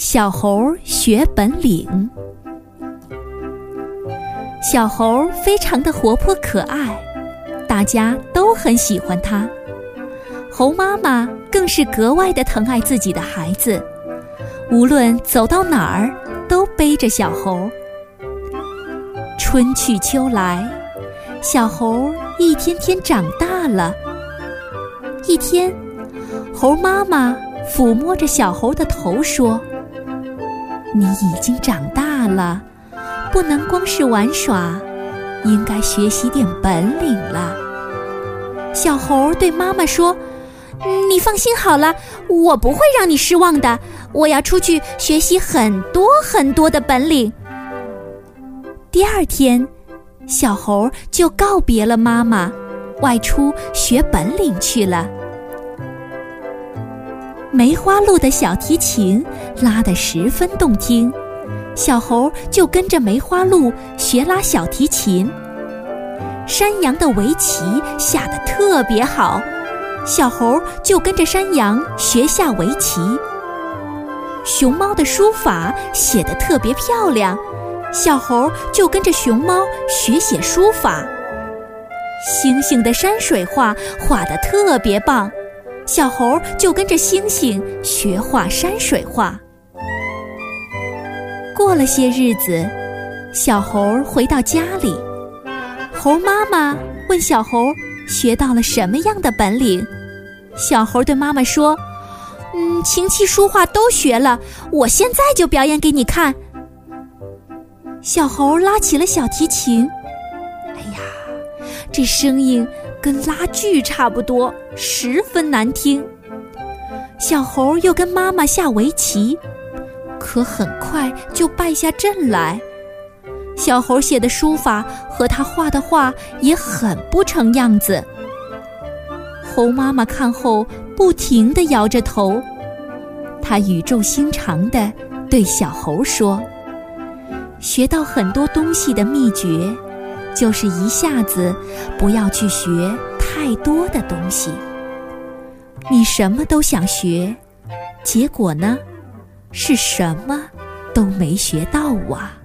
小猴学本领。小猴非常的活泼可爱，大家都很喜欢它。猴妈妈更是格外的疼爱自己的孩子，无论走到哪儿都背着小猴。春去秋来，小猴一天天长大了。一天，猴妈妈抚摸着小猴的头说：“你已经长大了，不能光是玩耍，应该学习点本领了。”小猴对妈妈说。你放心好了，我不会让你失望的。我要出去学习很多很多的本领。第二天，小猴就告别了妈妈，外出学本领去了。梅花鹿的小提琴拉得十分动听，小猴就跟着梅花鹿学拉小提琴。山羊的围棋下得特别好。小猴就跟着山羊学下围棋。熊猫的书法写得特别漂亮，小猴就跟着熊猫学写书法。星星的山水画画得特别棒，小猴就跟着星星学画山水画。过了些日子，小猴回到家里，猴妈妈问小猴。学到了什么样的本领？小猴对妈妈说：“嗯，琴棋书画都学了，我现在就表演给你看。”小猴拉起了小提琴，哎呀，这声音跟拉锯差不多，十分难听。小猴又跟妈妈下围棋，可很快就败下阵来。小猴写的书法和他画的画也很不成样子。猴妈妈看后不停地摇着头，他语重心长地对小猴说：“学到很多东西的秘诀，就是一下子不要去学太多的东西。你什么都想学，结果呢，是什么都没学到啊。”